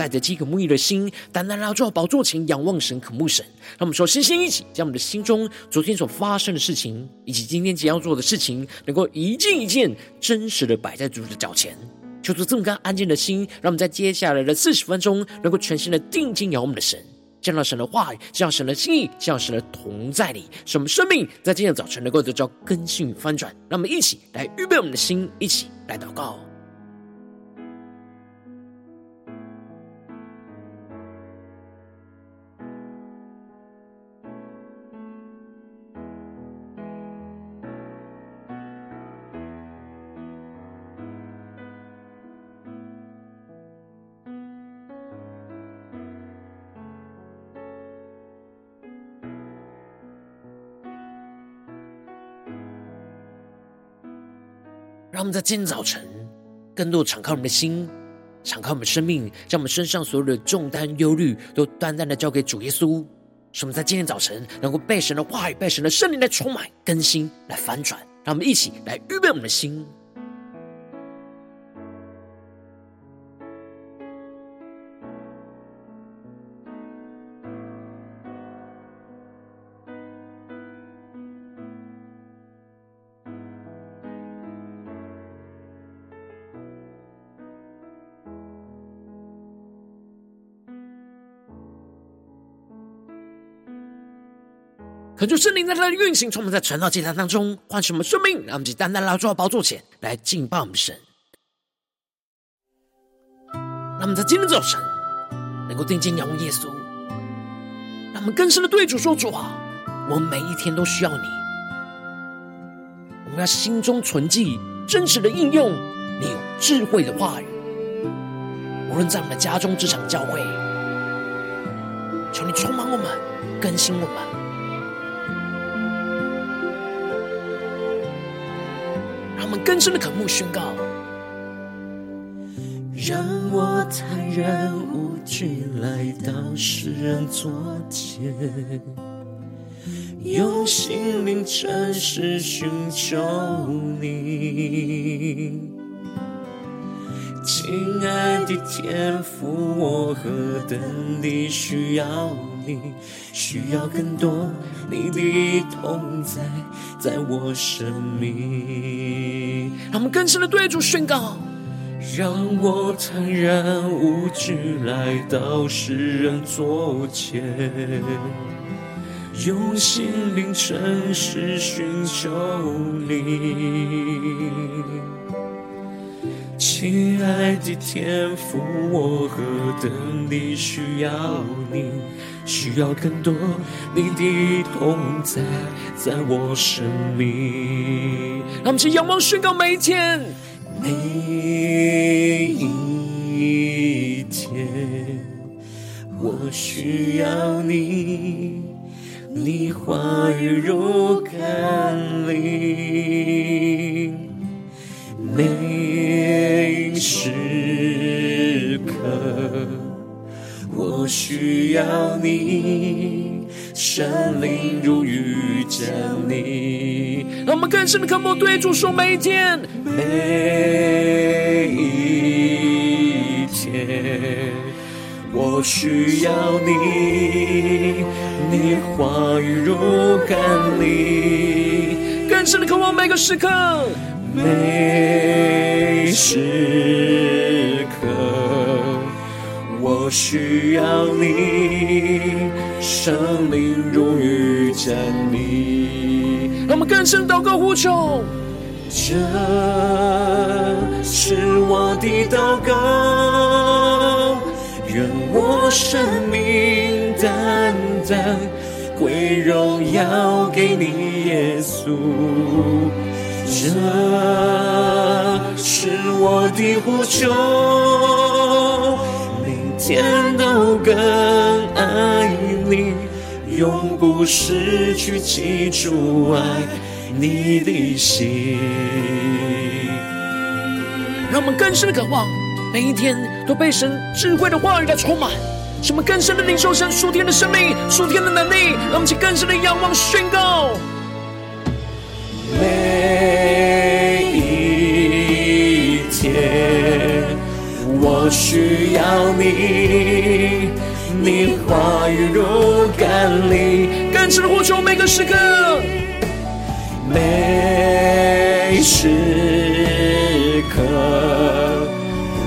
带着饥渴沐浴的心，单单来到宝座前，仰望神、渴慕神。让我们说，身心一起，将我们的心中昨天所发生的事情，以及今天即将要做的事情，能够一件一件真实的摆在主的脚前。求主这么干安静的心，让我们在接下来的四十分钟，能够全心的定睛仰望我们的神，见到神的话语，见到神的心意，见到神的同在里，使我们生命在今天早晨能够得到更新与翻转。让我们一起来预备我们的心，一起来祷告。让我们在今天早晨，更多敞开我们的心，敞开我们生命，将我们身上所有的重担、忧虑，都淡淡的交给主耶稣。使我们在今天早晨，能够被神的话语、被神的圣灵来充满、更新、来反转。让我们一起来预备我们的心。可就圣灵在他的运行，充满在传道祭坛当中，唤醒我们生命，让我们以单单来到宝座前来敬拜我们神。让我们在今天早晨能够定睛仰望耶稣，让我们更深的对主说：“主啊，我们每一天都需要你。我们要心中存记真实的应用你有智慧的话语，无论在我们的家中、职场、教会，求你充满我们，更新我们。”更深的渴慕宣告，让我坦然无惧来到世人座前，用心灵诚实寻求你，亲爱的天父，我何等地需要你，需要更多你的同在，在我生命。让我们更深的对主宣告，让我坦然无惧来到世人座前，用心灵诚实寻求你。亲爱的天父，我何等地需要你，需要更多你的同在，在我生命。让我们去仰望宣告每一天，每一天，我需要你，你话语如甘霖，每时刻，我需要你，圣灵如雨降临。让我们更深的渴慕对主说：每一天，每一天，我需要你，你话语如甘霖。更深的渴望每个时刻。每时刻，我需要你，生命如雨降临。让我们更深祷告呼求，这是我的祷告，愿我生命单单归荣耀给你，耶稣。这是我的呼求，每天都更爱你，永不失去记住爱你的心。让我们更深的渴望，每一天都被神智慧的话语来充满，什么更深的领受神属天的生命、属天的能力。让我们去更深的仰望宣告。每需要你，你话语如甘霖，更深的呼求每个时刻，每时刻，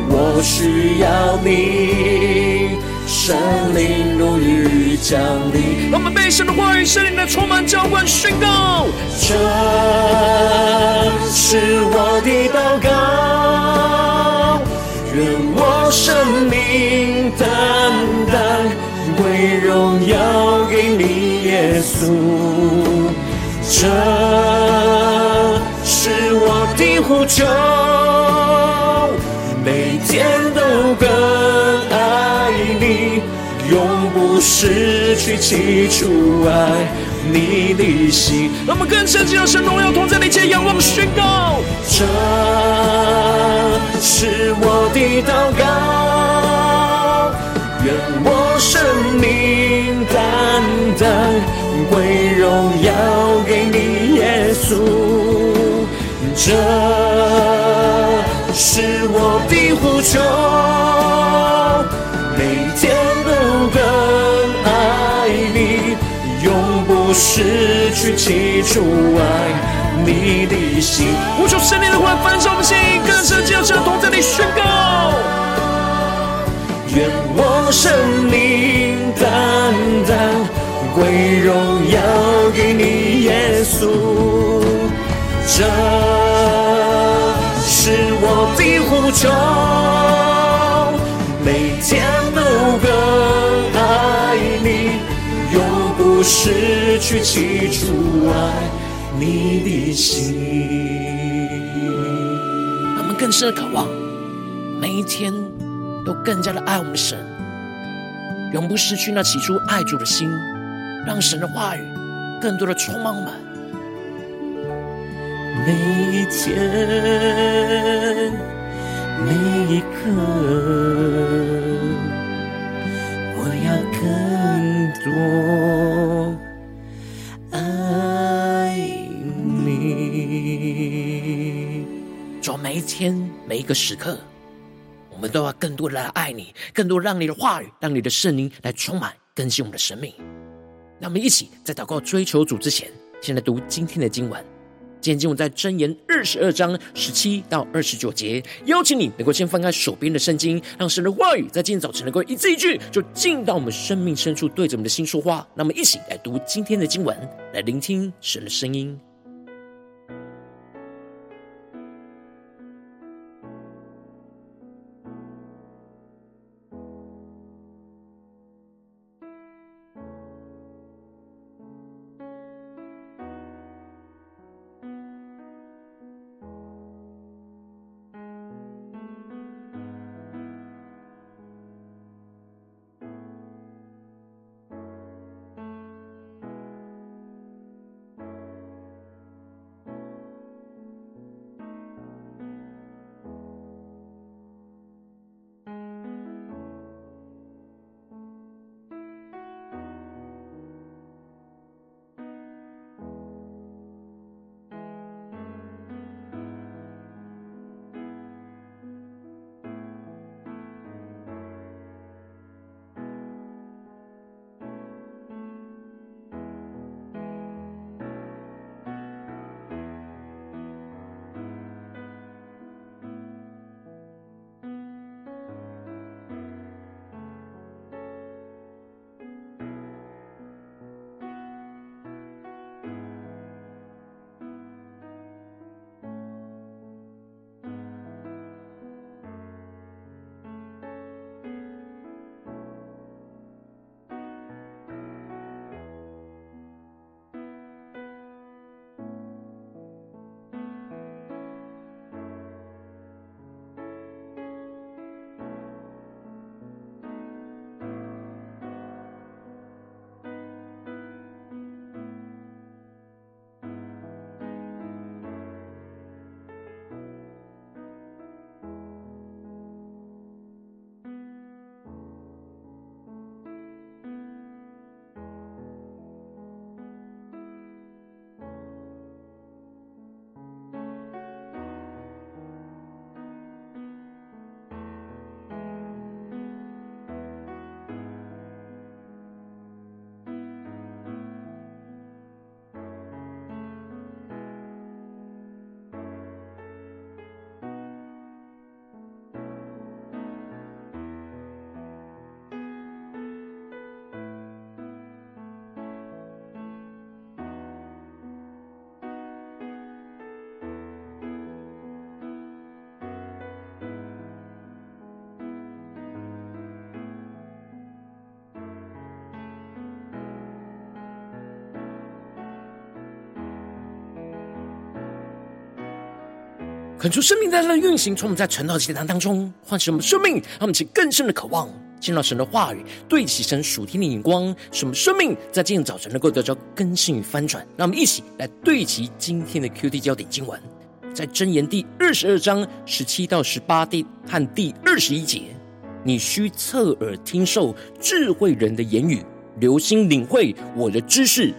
我需要你，圣灵如雨降临。让我们被神的话语、圣灵的充满浇灌宣告。这是我的祷告，命单单归荣耀给你，耶稣。这是我的呼求，每天都更爱你，永不失去起初爱你的心。让我们更深进入神荣耀同在的一切仰望宣告。这是我的祷告，愿我生命单单归荣耀给你，耶稣。这是我的呼求，每天都更爱你，永不失去起初爱你的心。呼求圣灵的话，焚烧我们心，更深进生命单单归荣耀给你，耶稣。这是我的呼求，每天都更爱你，永不失去起初爱你的心。他们更深的渴望，每一天都更加的爱我们神，永不失去那起初爱主的心，让神的话语更多的充满。每一天，每一刻，我要更多爱你。主，每一天，每一个时刻，我我们都要更多的来爱你，更多让你的话语，让你的圣灵来充满更新我们的生命。让我们一起在祷告追求主之前，先来读今天的经文。今天经文在箴言二十二章十七到二十九节，邀请你能够先翻开手边的圣经，让神的话语在今天早晨能够一字一句，就进到我们生命深处，对着我们的心说话。那么，一起来读今天的经文，来聆听神的声音。恳求生命在那运行，从我们在晨祷祭坛当中唤醒我们生命，让我们起更深的渴望，见到神的话语，对齐神属天的眼光，使我们生命在今天早晨能够得到更新与翻转。让我们一起来对齐今天的 QD 焦点经文，在箴言第二十二章十七到十八第和第二十一节，你需侧耳听受智慧人的言语，留心领会我的知识。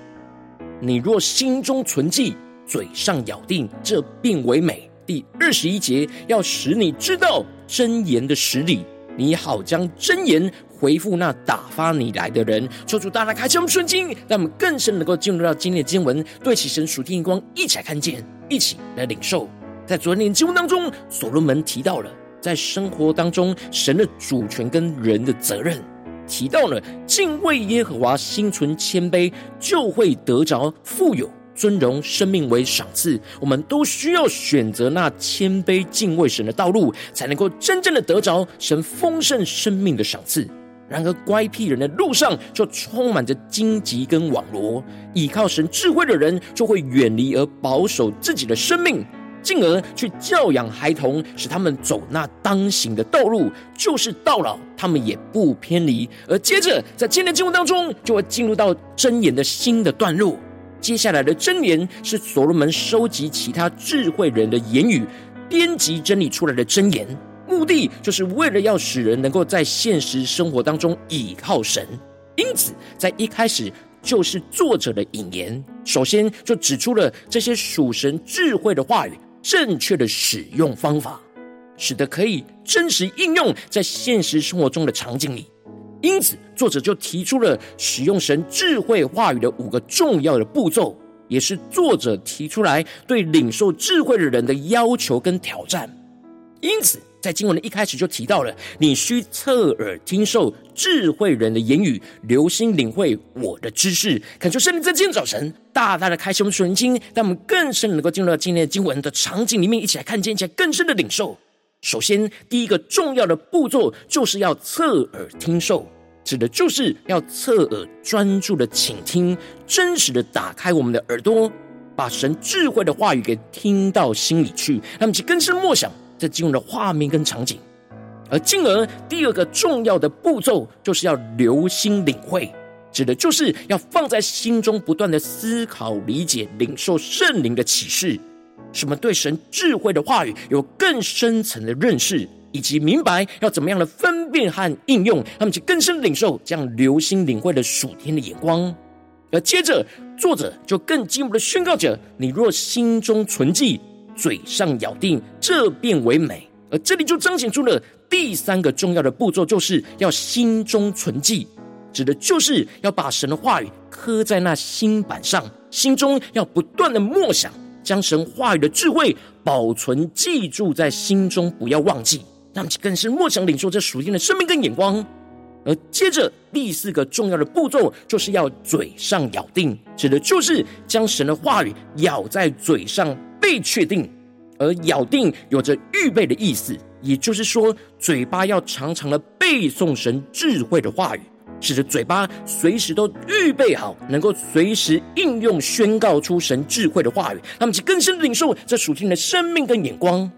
你若心中存记，嘴上咬定，这便为美。第二十一节，要使你知道真言的实理，你好将真言回复那打发你来的人。求主大大开启我们圣经，让我们更深能够进入到今天的经文，对齐神属天光，一起来看见，一起来领受。在昨天的经文当中，所罗门提到了在生活当中神的主权跟人的责任，提到了敬畏耶和华，心存谦卑，就会得着富有。尊荣生命为赏赐，我们都需要选择那谦卑敬畏神的道路，才能够真正的得着神丰盛生命的赏赐。然而，乖僻人的路上就充满着荆棘跟网罗，倚靠神智慧的人就会远离而保守自己的生命，进而去教养孩童，使他们走那当行的道路，就是到老他们也不偏离。而接着，在今天的经文当中，就会进入到箴言的新的段落。接下来的箴言是所罗门收集其他智慧人的言语，编辑整理出来的箴言，目的就是为了要使人能够在现实生活当中倚靠神。因此，在一开始就是作者的引言，首先就指出了这些属神智慧的话语正确的使用方法，使得可以真实应用在现实生活中的场景里。因此，作者就提出了使用神智慧话语的五个重要的步骤，也是作者提出来对领受智慧的人的要求跟挑战。因此，在经文的一开始就提到了，你需侧耳听受智慧人的言语，留心领会我的知识。恳求圣灵在今天早晨大大的开启我们属灵经，让我们更深能够进入到今天的经文的场景里面，一起来看见，一起来更深的领受。首先，第一个重要的步骤就是要侧耳听受。指的就是要侧耳专注的倾听，真实的打开我们的耳朵，把神智慧的话语给听到心里去，那么去更深默想这进入的画面跟场景。而进而第二个重要的步骤，就是要留心领会，指的就是要放在心中不断的思考、理解、领受圣灵的启示，使我们对神智慧的话语有更深层的认识。以及明白要怎么样的分辨和应用，他们去更深领受这样留心领会的属天的眼光。而接着，作者就更进一步的宣告着：你若心中存记，嘴上咬定，这便为美。而这里就彰显出了第三个重要的步骤，就是要心中存记，指的就是要把神的话语刻在那心板上，心中要不断的默想，将神话语的智慧保存记住在心中，不要忘记。让其更是默想领受这属天的生命跟眼光，而接着第四个重要的步骤，就是要嘴上咬定，指的就是将神的话语咬在嘴上，被确定。而咬定有着预备的意思，也就是说，嘴巴要常常的背诵神智慧的话语，使得嘴巴随时都预备好，能够随时应用宣告出神智慧的话语，让其更深领受这属天的生命跟眼光。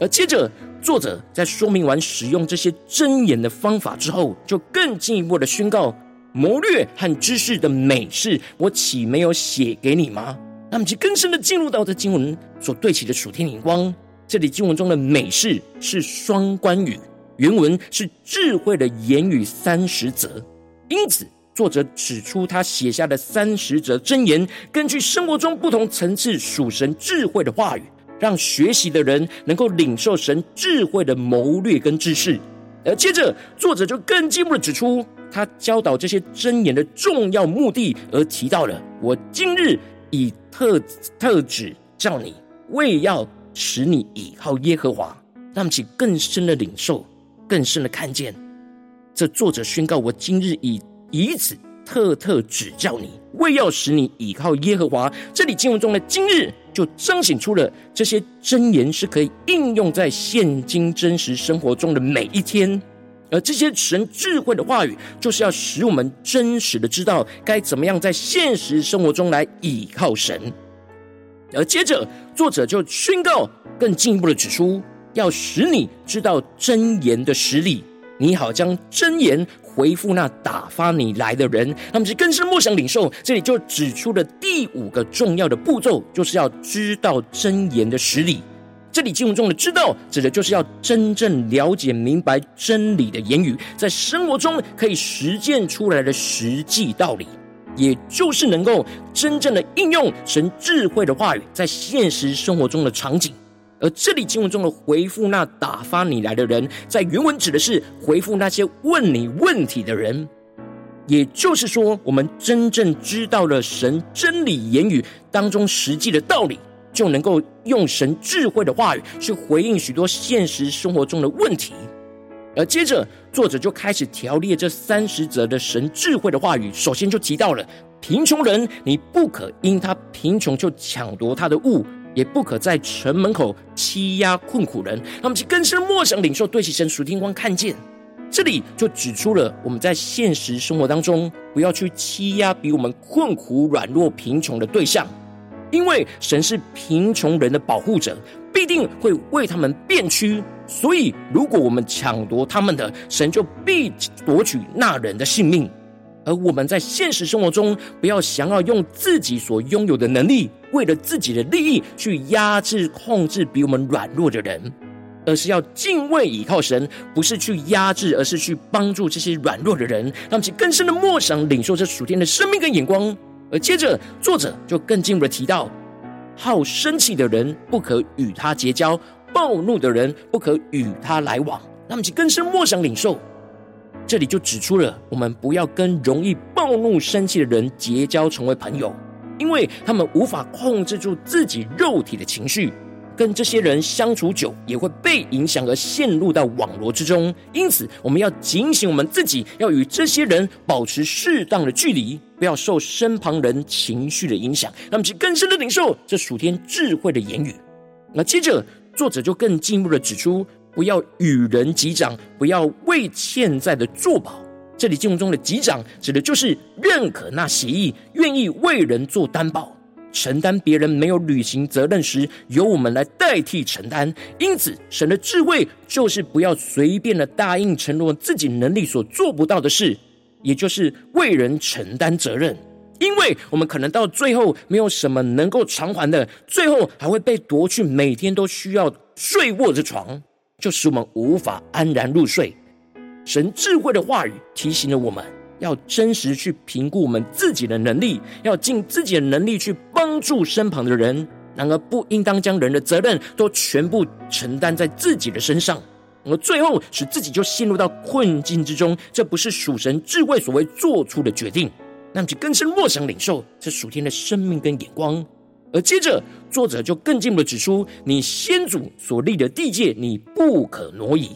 而接着，作者在说明完使用这些箴言的方法之后，就更进一步的宣告：谋略和知识的美事，我岂没有写给你吗？那么，就更深的进入到这经文所对齐的属天灵光。这里经文中的美事是双关语，原文是智慧的言语三十则。因此，作者指出他写下的三十则箴言，根据生活中不同层次属神智慧的话语。让学习的人能够领受神智慧的谋略跟知识，而接着作者就更进一步的指出，他教导这些箴言的重要目的，而提到了我今日以特特指叫你，为要使你倚靠耶和华，让其更深的领受，更深的看见。这作者宣告：我今日以以此特特指叫你，为要使你倚靠耶和华。这里经文中的今日。就彰显出了这些箴言是可以应用在现今真实生活中的每一天，而这些神智慧的话语，就是要使我们真实的知道该怎么样在现实生活中来倚靠神。而接着，作者就宣告更进一步的指出，要使你知道箴言的实力，你好将箴言回复那打发你来的人。他们是更深默想领受，这里就指出了第五个重要的步骤，就是要知道真言的实理。这里经文中的“知道”指的就是要真正了解明白真理的言语，在生活中可以实践出来的实际道理，也就是能够真正的应用神智慧的话语在现实生活中的场景。而这里经文中的回复那打发你来的人，在原文指的是回复那些问你问题的人。也就是说，我们真正知道了神真理言语当中实际的道理，就能够用神智慧的话语去回应许多现实生活中的问题。而接着，作者就开始条列这三十则的神智慧的话语。首先就提到了贫穷人，你不可因他贫穷就抢夺他的物。也不可在城门口欺压困苦人。那么，其更深默想领受，对其神属天光看见，这里就指出了我们在现实生活当中，不要去欺压比我们困苦、软弱、贫穷的对象，因为神是贫穷人的保护者，必定会为他们变屈。所以，如果我们抢夺他们的，神就必夺取那人的性命。而我们在现实生活中，不要想要用自己所拥有的能力，为了自己的利益去压制、控制比我们软弱的人，而是要敬畏倚靠神，不是去压制，而是去帮助这些软弱的人，让其更深的默想、领受这属天的生命跟眼光。而接着，作者就更进一步的提到：好生气的人不可与他结交，暴怒的人不可与他来往。让其更深默想、领受。这里就指出了，我们不要跟容易暴怒、生气的人结交，成为朋友，因为他们无法控制住自己肉体的情绪，跟这些人相处久，也会被影响而陷入到网罗之中。因此，我们要警醒我们自己，要与这些人保持适当的距离，不要受身旁人情绪的影响，让我们去更深的领受这属天智慧的言语。那接着，作者就更进一步的指出。不要与人击掌，不要为欠债的作保。这里经文中的击掌，指的就是认可那协议，愿意为人做担保，承担别人没有履行责任时，由我们来代替承担。因此，神的智慧就是不要随便的答应承诺自己能力所做不到的事，也就是为人承担责任。因为我们可能到最后没有什么能够偿还的，最后还会被夺去每天都需要睡卧的床。就使我们无法安然入睡。神智慧的话语提醒了我们，要真实去评估我们自己的能力，要尽自己的能力去帮助身旁的人。然而，不应当将人的责任都全部承担在自己的身上，而最后使自己就陷入到困境之中。这不是属神智慧所为做出的决定。那么，就更深默想领受这属天的生命跟眼光。而接着，作者就更进一步的指出，你先祖所立的地界，你不可挪移。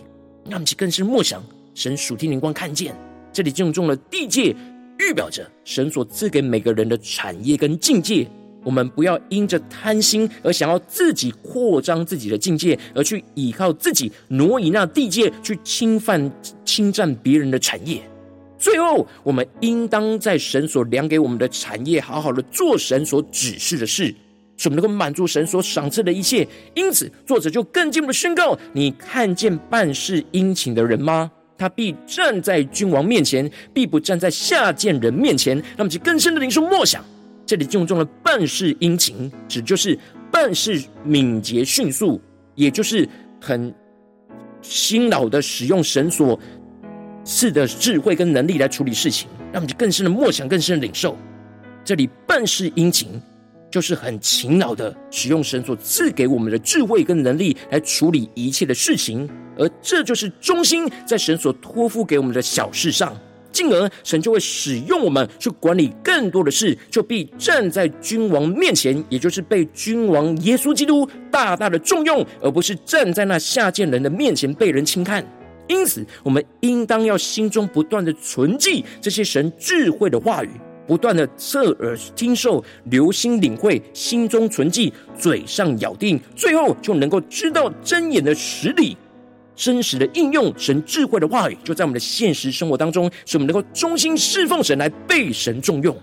那么，其更是默想神属天灵光看见，这里经文中的地界，预表着神所赐给每个人的产业跟境界。我们不要因着贪心而想要自己扩张自己的境界，而去依靠自己挪移那地界，去侵犯、侵占别人的产业。最后，我们应当在神所量给我们的产业，好好的做神所指示的事。使我们能够满足神所赏赐的一切，因此作者就更进一步的宣告：你看见办事殷勤的人吗？他必站在君王面前，必不站在下贱人面前。那么，其更深的领受默想，这里经文中的办事殷勤，指就是办事敏捷迅速，也就是很辛劳的使用神所赐的智慧跟能力来处理事情。那么，就更深的默想，更深的领受，这里办事殷勤。就是很勤劳的使用神所赐给我们的智慧跟能力来处理一切的事情，而这就是忠心在神所托付给我们的小事上，进而神就会使用我们去管理更多的事，就必站在君王面前，也就是被君王耶稣基督大大的重用，而不是站在那下贱人的面前被人轻看。因此，我们应当要心中不断的存记这些神智慧的话语。不断的侧耳听受，留心领会，心中存记，嘴上咬定，最后就能够知道真言的实理，真实的应用神智慧的话语，就在我们的现实生活当中，使我们能够忠心侍奉神，来被神重用。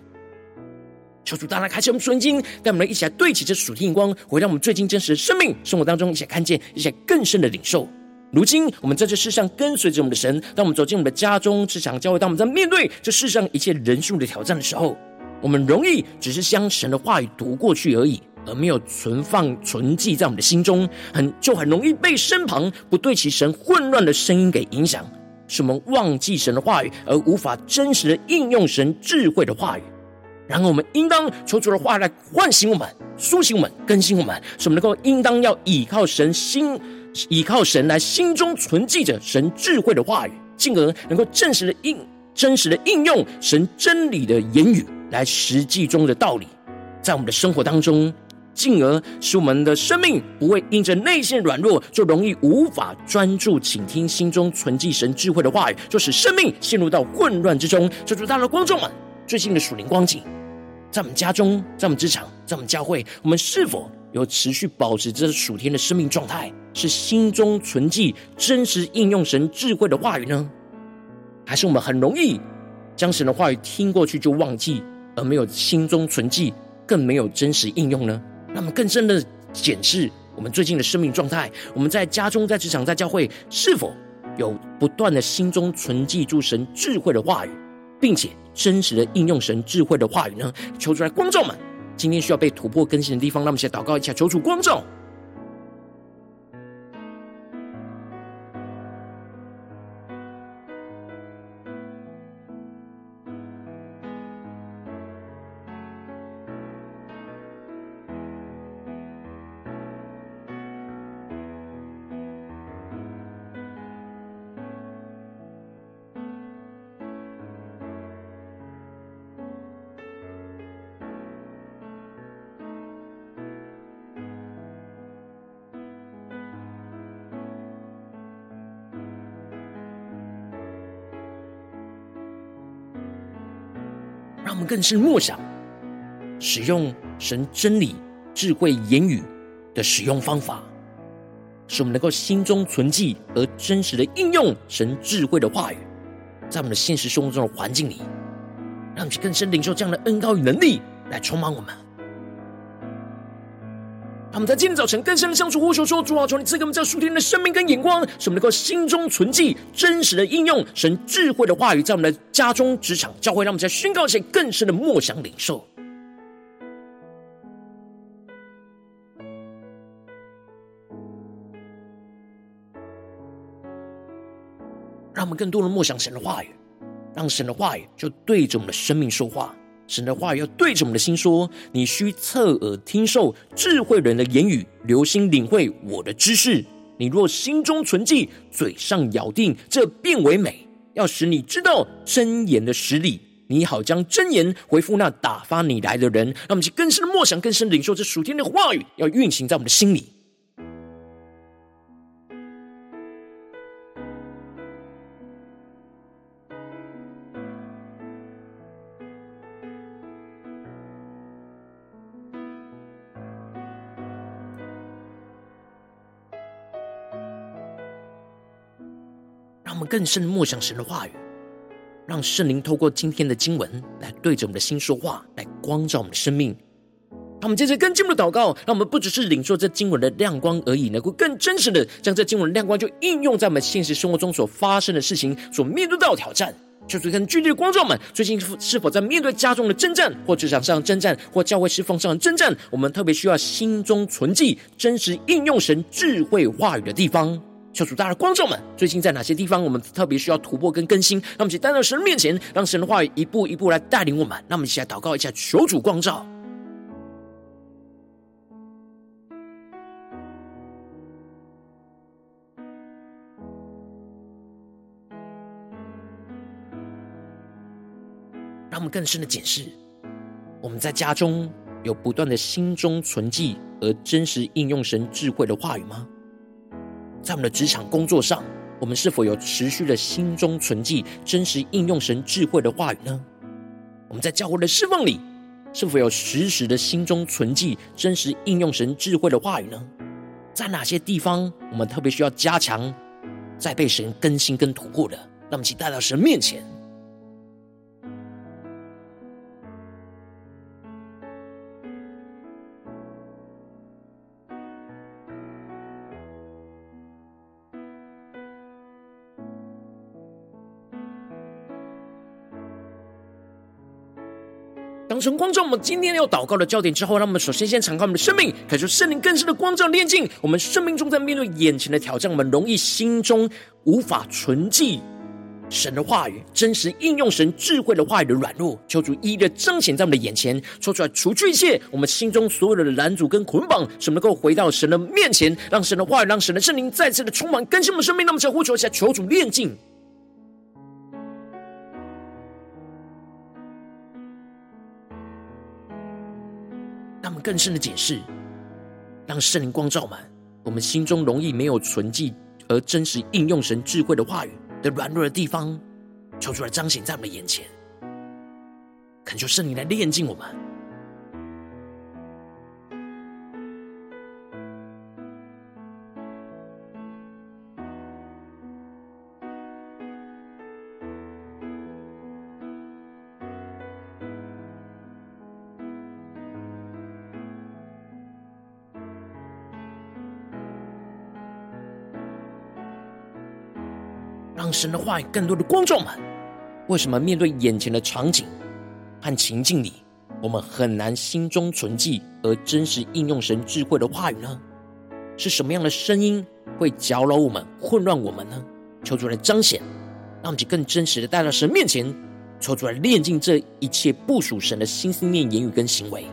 求主大大开启我们属灵经，带我们一起来对齐这属天眼光，回到我们最近真实的生命生活当中，一起来看见，一起来更深的领受。如今我们在这世上跟随着我们的神，当我们走进我们的家中、职场、教会，当我们在面对这世上一切人数的挑战的时候，我们容易只是将神的话语读过去而已，而没有存放、存记在我们的心中，很就很容易被身旁不对其神混乱的声音给影响，使我们忘记神的话语，而无法真实的应用神智慧的话语。然后我们应当求主的话来唤醒我们、苏醒我们、更新我们，使我们能够应当要倚靠神心。依靠神来心中存记着神智慧的话语，进而能够真实的应真实的应用神真理的言语来实际中的道理，在我们的生活当中，进而使我们的生命不会因着内心软弱就容易无法专注倾听心中存记神智慧的话语，就使生命陷入到混乱之中。求主大的观众们，最近的属灵光景，在我们家中，在我们职场，在我们教会，我们是否有持续保持着属天的生命状态？是心中存记真实应用神智慧的话语呢？还是我们很容易将神的话语听过去就忘记，而没有心中存记，更没有真实应用呢？那么更深的检视我们最近的生命状态，我们在家中、在职场、在教会，是否有不断的心中存记住神智慧的话语，并且真实的应用神智慧的话语呢？求出来，光照们，今天需要被突破更新的地方，让我们先祷告一下，求主光照。更是默想，使用神真理、智慧言语的使用方法，使我们能够心中存记而真实的应用神智慧的话语，在我们的现实生活中的环境里，让我们更深领受这样的恩膏与能力来充满我们。他们在今天早晨更深的向主呼求说：“主啊，求你赐给我们这属天的生命跟眼光，使我们能够心中存记真实的应用神智慧的话语，在我们的家中、职场、教会，让我们在宣告前更深的默想领受，让我们更多的默想神的话语，让神的话语就对着我们的生命说话。”神的话语要对着我们的心说：“你需侧耳听受智慧人的言语，留心领会我的知识。你若心中存记，嘴上咬定，这便为美。要使你知道真言的实力，你好将真言回复那打发你来的人。让我们去更深的默想，更深的领受这属天的话语，要运行在我们的心里。”更深的默想神的话语，让圣灵透过今天的经文来对着我们的心说话，来光照我们的生命。让我们接着更进一步的祷告，让我们不只是领受这经文的亮光而已，能够更真实的将这经文亮光就应用在我们现实生活中所发生的事情、所面对到的挑战。就是跟具体的观众们，最近是否在面对家中的征战，或职场上征战，或教会侍奉上的征战？我们特别需要心中存记、真实应用神智慧话语的地方。求主大的观众们，最近在哪些地方我们特别需要突破跟更新？让我们一起带到神面前，让神的话语一步一步来带领我们。让我们一起来祷告一下，求主光照。让我们更深的检视，我们在家中有不断的心中存记而真实应用神智慧的话语吗？在我们的职场工作上，我们是否有持续的心中存记、真实应用神智慧的话语呢？我们在教会的侍奉里，是否有实时的心中存记、真实应用神智慧的话语呢？在哪些地方，我们特别需要加强，在被神更新跟突破的？让我们一起带到神面前。当成光照我们今天要祷告的焦点之后，让我们首先先敞开我们的生命，感受圣灵更深的光照炼净我们生命中在面对眼前的挑战，我们容易心中无法存记神的话语，真实应用神智慧的话语的软弱，求主一一的彰显在我们的眼前，说出来除去一切我们心中所有的拦阻跟捆绑，使我们能够回到神的面前，让神的话语，让神的圣灵再次的充满更新我们生命。那么，就呼求一下，求主炼净。更深的解释，让圣灵光照满我们心中容易没有存记而真实应用神智慧的话语的软弱的地方，求出来彰显在我们的眼前，恳求圣灵来炼净我们。神的话语更多的光照们，为什么面对眼前的场景和情境里，我们很难心中存记而真实应用神智慧的话语呢？是什么样的声音会搅扰我们、混乱我们呢？求主来彰显，让我们更真实的带到神面前，求主来炼净这一切不属神的心思念、言语跟行为。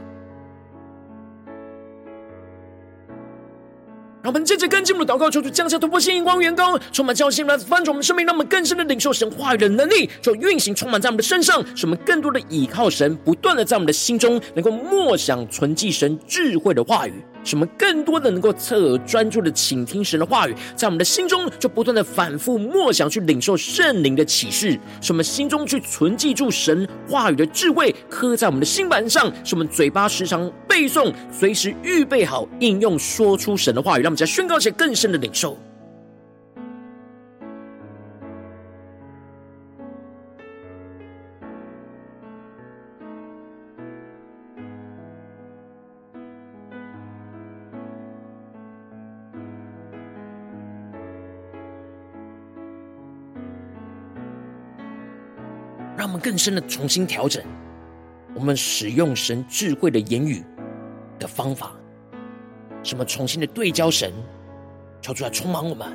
我们接着跟进我们的祷告，求主降下突破性、荧光、远高，充满教训来翻转我们生命，让我们更深的领受神话语的能力，就运行充满在我们的身上，使我们更多的倚靠神，不断的在我们的心中能够默想、存记神智慧的话语。使我们更多的能够侧耳专注的倾听神的话语，在我们的心中就不断的反复默想，去领受圣灵的启示，使我们心中去存记住神话语的智慧，刻在我们的心板上，使我们嘴巴时常背诵，随时预备好应用，说出神的话语，让我们在宣告一些更深的领受。更深的重新调整我们使用神智慧的言语的方法，什么重新的对焦神，求出来充满我们，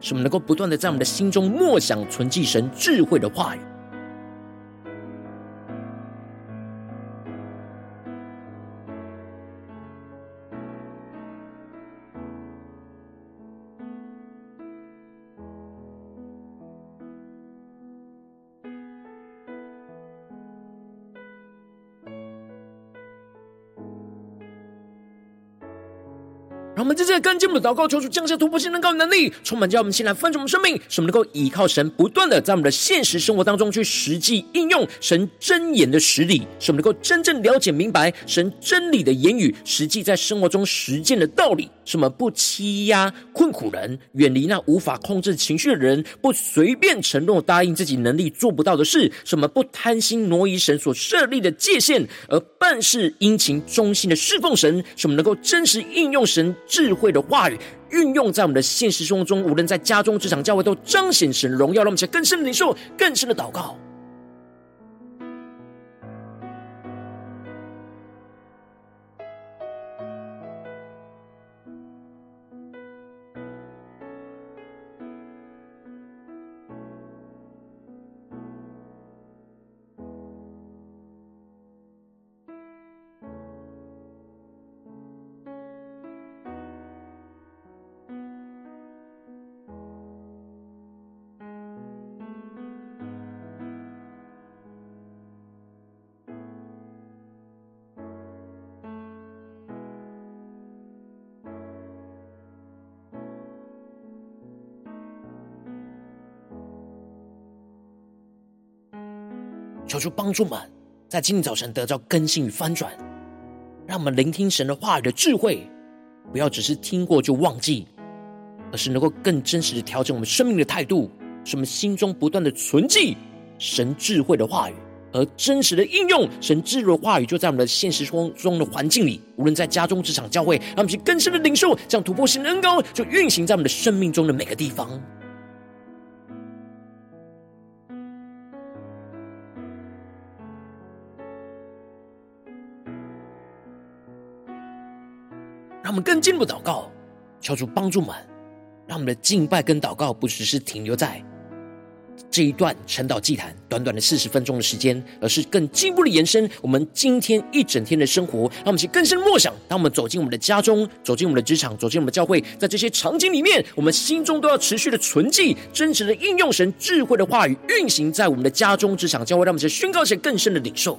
什么能够不断的在我们的心中默想存记神智慧的话语。just 在跟进我们的祷告，求主降下突破性能高的能力，充满叫我们先来分盛我们生命，使我们能够依靠神，不断的在我们的现实生活当中去实际应用神真言的实理，使我们能够真正了解明白神真理的言语，实际在生活中实践的道理。什么不欺压困苦人，远离那无法控制情绪的人，不随便承诺答应自己能力做不到的事。什么不贪心挪移神所设立的界限，而办事殷勤忠心的侍奉神。什么能够真实应用神。智慧的话语运用在我们的现实生活中，无论在家中、职场、教会，都彰显神荣耀。让我们一起更深的领受、更深的祷告。主帮助我们，在今天早晨得到更新与翻转，让我们聆听神的话语的智慧，不要只是听过就忘记，而是能够更真实的调整我们生命的态度，使我们心中不断的存记神智慧的话语，而真实的应用神智慧的话语，就在我们的现实中中的环境里，无论在家中、职场、教会，让我们去更深的领受，这样突破性的恩膏就运行在我们的生命中的每个地方。我们更进一步祷告，求主帮助我们，让我们的敬拜跟祷告不只是停留在这一段晨祷祭坛短短的四十分钟的时间，而是更进一步的延伸。我们今天一整天的生活，让我们去更深默想。当我们走进我们的家中，走进我们的职场，走进我们的教会，在这些场景里面，我们心中都要持续的存记，真实的应用神智慧的话语，运行在我们的家中、职场、教会，让我们去宣告一些更深的领受。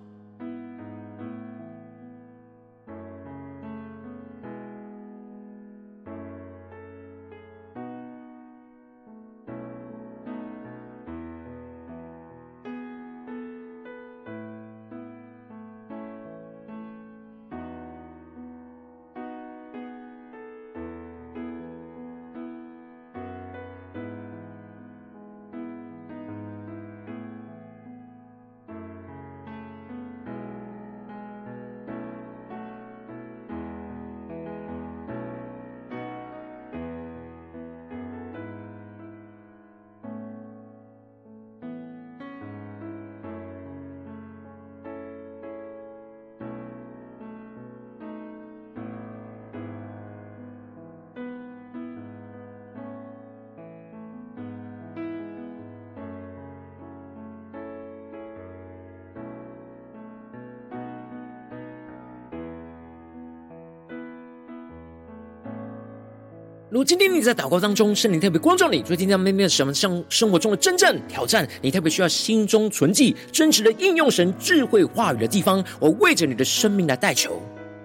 如果今天你在祷告当中，圣灵特别光照你，最近在面对什么像生活中的真正挑战，你特别需要心中存记真实的应用神智慧话语的地方，我为着你的生命来代求。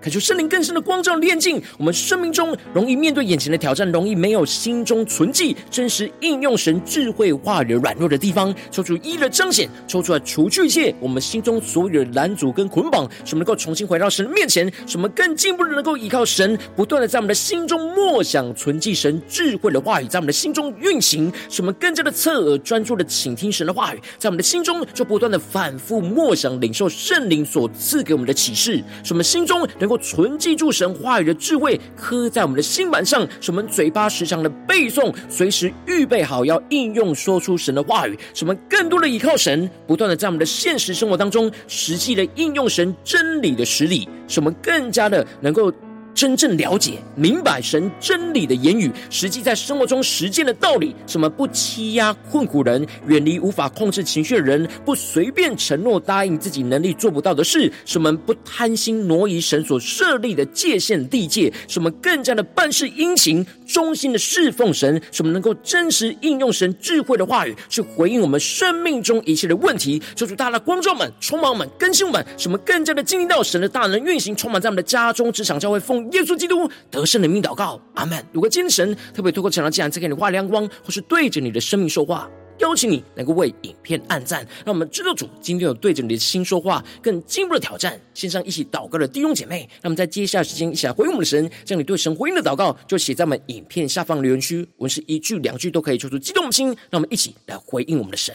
恳求圣灵更深的光照炼净我们生命中容易面对眼前的挑战，容易没有心中存记真实应用神智慧话语软弱的地方，抽出一一的彰显，抽出来除去一切我们心中所有的拦阻跟捆绑，使我们能够重新回到神的面前，使我们更进一步的能够依靠神，不断的在我们的心中默想存记神智慧的话语，在我们的心中运行，使我们更加的侧耳专注的倾听神的话语，在我们的心中就不断的反复默想领受圣灵所赐给我们的启示，使我们心中能够。纯记住神话语的智慧，刻在我们的心板上，使我们嘴巴时常的背诵，随时预备好要应用说出神的话语，使我们更多的依靠神，不断的在我们的现实生活当中实际的应用神真理的实力，使我们更加的能够。真正了解、明白神真理的言语，实际在生活中实践的道理。什么不欺压困苦人，远离无法控制情绪的人，不随便承诺答应自己能力做不到的事。什么不贪心挪移神所设立的界限地界。什么更加的办事殷勤、忠心的侍奉神。什么能够真实应用神智慧的话语，去回应我们生命中一切的问题。求主大大的光照们、充满我们、更新我们，什么更加的经历到神的大能运行，充满在我们的家中、职场、教会，奉。耶稣基督得胜的命祷告，阿门。如果今天神特别透过这场，既然在给你画亮光，或是对着你的生命说话，邀请你能够为影片按赞，让我们知道主今天有对着你的心说话，更进一步的挑战。线上一起祷告的弟兄姐妹，那么在接下来时间一起来回应我们的神，将你对神回应的祷告就写在我们影片下方留言区，无论是一句两句都可以，说出激动的心。让我们一起来回应我们的神。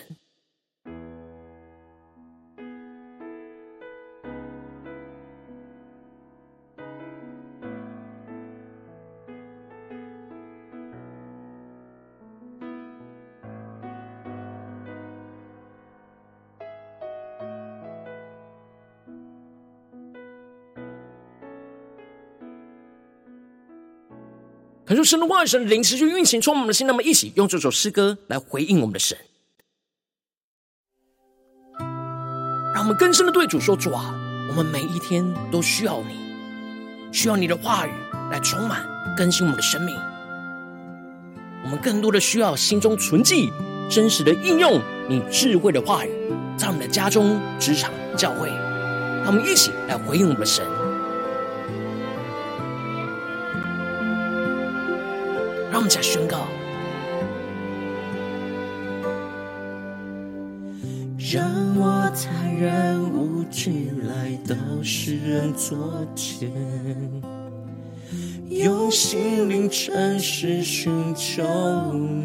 传出神的话语，神的灵持续运行，充满我们的心。那么，一起用这首诗歌来回应我们的神，让我们更深的对主说：“主啊，我们每一天都需要你，需要你的话语来充满更新我们的生命。我们更多的需要心中存记真实的应用你智慧的话语，在我们的家中、职场、教会。让我们一起来回应我们的神。”下宣告，让我坦然无惧来到世人桌前，用心灵诚实寻求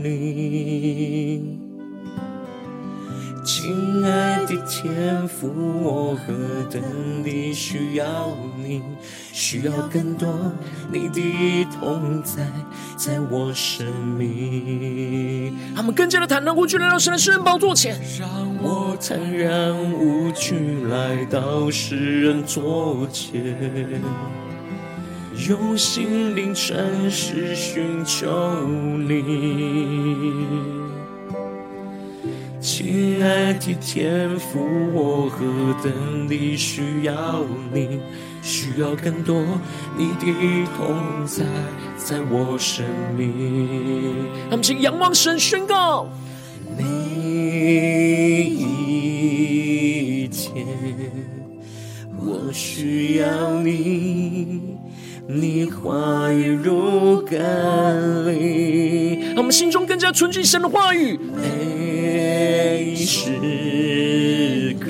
你。亲爱的天父，我何等地需要你，需要更多你的同在，在我生命。他们更加的坦然无惧来到神的施恩宝座前，让我坦然无惧来到世人座前，用心灵诚实寻求你。亲爱的天父，我何等地需要你，需要更多你的同在，在我生命。他们请仰望神宣告：每一天，我需要你，你话语如甘霖。让我们心中更加纯净神的话语。每时刻，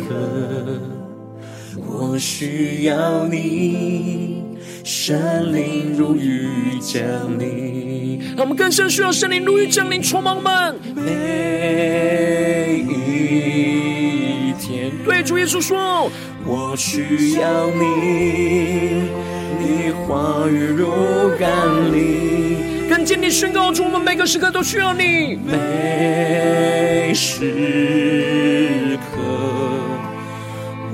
我需要你，圣灵如雨降临。让我们更深需要圣灵如雨降临，充满我们。每一天，对主耶稣说，我需要你，你话语如甘霖。更坚定宣告出，我们每个时刻都需要你。每时刻，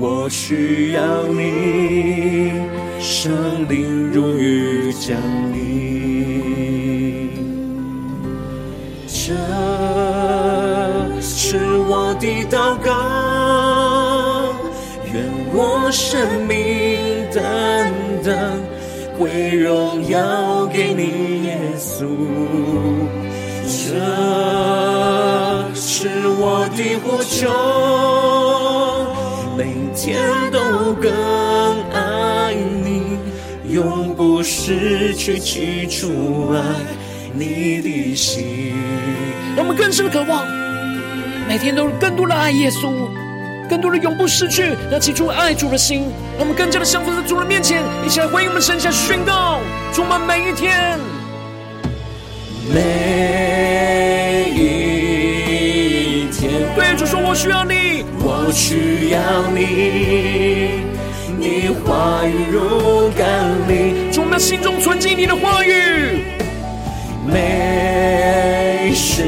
我需要你，圣灵如雨降临。这是我的祷告，愿我生命单单归荣耀给你，耶稣。这是我的呼求，天都更爱你，永不失去起初爱你的心。让我们更深的渴望，每天都更多的爱耶稣。更多的永不失去那起初爱主的心，让我们更加的降服在主的面前，一起来回应我们神下宣告，充满每一天，每一天。对主说：“我需要你，我需要你，你话语如甘霖。”从，我们心中存进你的话语，每时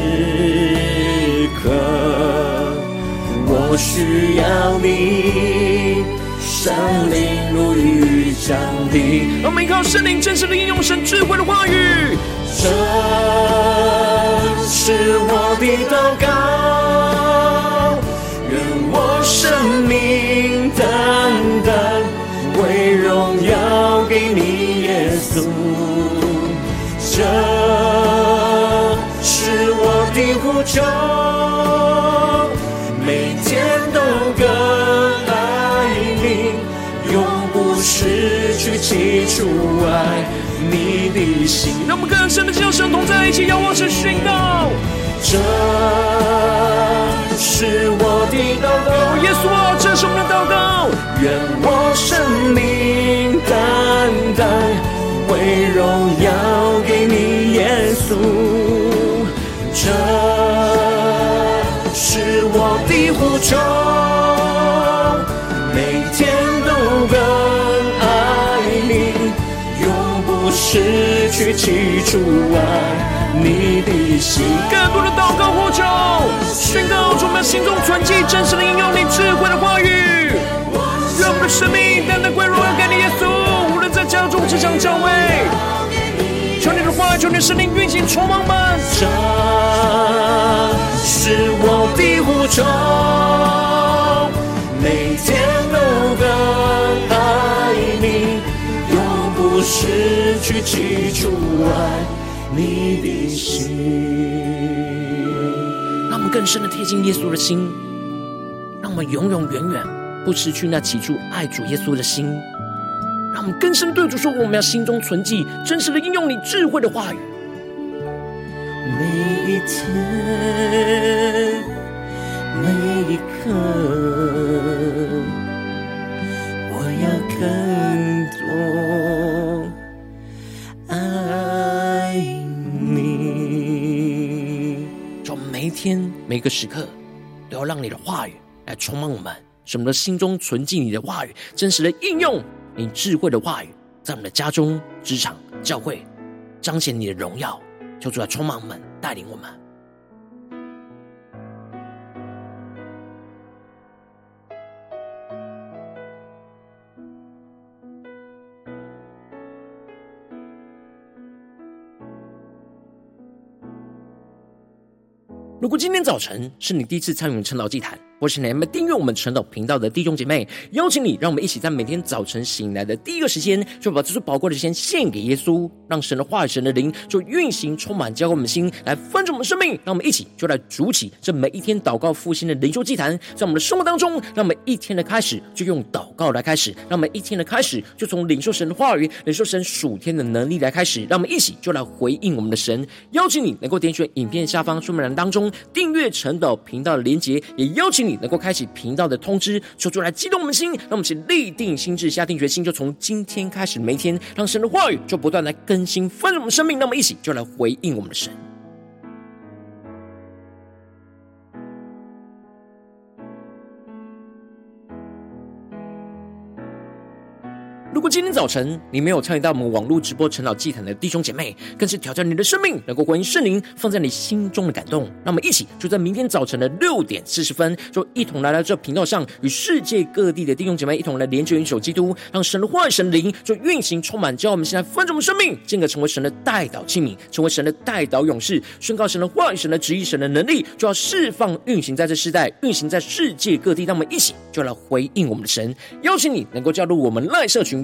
刻。我需要你，圣灵如雨降临。让我们依靠圣灵真实的应用神智慧的话语。这是我的祷告，生命单单为荣耀给你，耶稣。这是我的呼求。每天都更爱你，永不失去起初爱你的心。让我们更深的叫声同在一起，仰望神宣告。这是稣啊，这是我们的祷告。愿我生命单单为荣耀给你，耶稣。这是我的呼求，每天都更爱你，永不失去起初爱你的心。更多的祷告呼求，宣告充满心中存记真实的应用你智慧的话语，让我们的生命单单归荣耀给你耶稣，无论在家中职场教会。求你的话，求你的圣灵运行充满们。这是我的呼求，每天都更爱你，永不失去起初爱你的心。更深的贴近耶稣的心，让我们永永远远不失去那起初爱主耶稣的心。让我们更深对主说：“我们要心中存记，真实的应用你智慧的话语。每一天，每一刻，我要更多爱你。从每天每个时刻，都要让你的话语来充满我们，使我们的心中存进你的话语，真实的应用你智慧的话语，在我们的家中、职场、教会，彰显你的荣耀。求主来充满我们，带领我们。如果今天早晨是你第一次参与称老祭坛，或是你们订阅我们晨祷频道的弟兄姐妹，邀请你，让我们一起在每天早晨醒来的第一个时间，就把这最宝贵的时间献给耶稣，让神的话语、神的灵就运行、充满，浇灌我们的心，来分盛我们生命。让我们一起就来主起这每一天祷告复兴的灵修祭坛，在我们的生活当中，让我们一天的开始就用祷告来开始，让我们一天的开始就从领受神的话语、领受神属天的能力来开始，让我们一起就来回应我们的神。邀请你能够点选影片下方说明栏当中订阅晨祷频道的连结，也邀请你能够开启频道的通知，说出来激动我们的心，让我们先立定心智，下定决心，就从今天开始，每天，让神的话语就不断来更新丰盛我们生命，那么一起就来回应我们的神。果今天早晨你没有参与到我们网络直播晨祷祭坛的弟兄姐妹，更是挑战你的生命，能够关于圣灵放在你心中的感动。让我们一起就在明天早晨的六点四十分，就一同来到这频道上，与世界各地的弟兄姐妹一同来连接、元首基督，让神的话语、神灵就运行、充满，叫我们现在丰盛我们生命，进而成为神的代祷器皿，成为神的代祷勇士，宣告神的话语、神的旨意、神的能力，就要释放、运行在这世代，运行在世界各地。让我们一起就来回应我们的神，邀请你能够加入我们赖社群。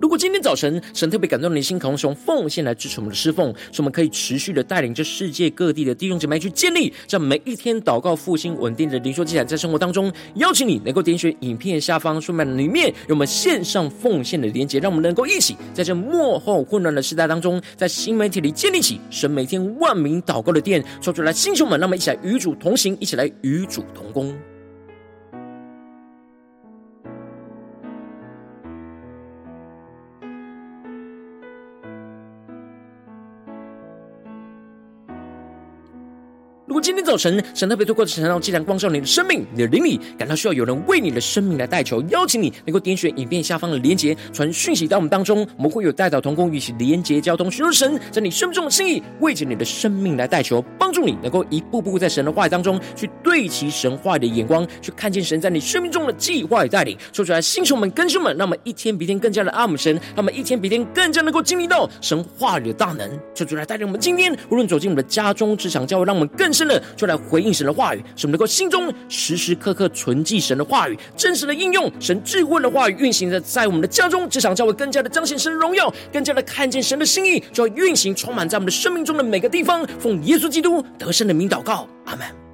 如果今天早晨神特别感动你的心，渴望使用奉献来支持我们的侍奉，使我们可以持续的带领着世界各地的弟兄姐妹去建立这样每一天祷告复兴稳定的灵修祭坛，在生活当中，邀请你能够点选影片下方说明里面有我们线上奉献的连结，让我们能够一起在这幕后混乱的时代当中，在新媒体里建立起神每天万名祷告的殿，说出来，弟兄们，让我们一起来与主同行，一起来与主同工。今天早晨，神特别透过晨祷祭坛光照你的生命，你的灵里感到需要有人为你的生命来代求，邀请你能够点选影片下方的连结，传讯息到我们当中，我们会有代祷同工与其连结交通，寻求神在你生命中的心意，为着你的生命来代求，帮助你能够一步步在神的话语当中去对齐神话语的眼光，去看见神在你生命中的计划与带领。说出来，星球们、更新们，让我们一天比一天更加的爱慕神，让我们一天比一天更加能够经历到神话语的大能。求主来带领我们今天，无论走进我们的家中、职场、教会，让我们更。深的就来回应神的话语，使我们能够心中时时刻刻存记神的话语，真实的应用神智慧的话语，运行在在我们的家中，这场教会更加的彰显神的荣耀，更加的看见神的心意，就要运行充满在我们的生命中的每个地方。奉耶稣基督得胜的名祷告，阿门。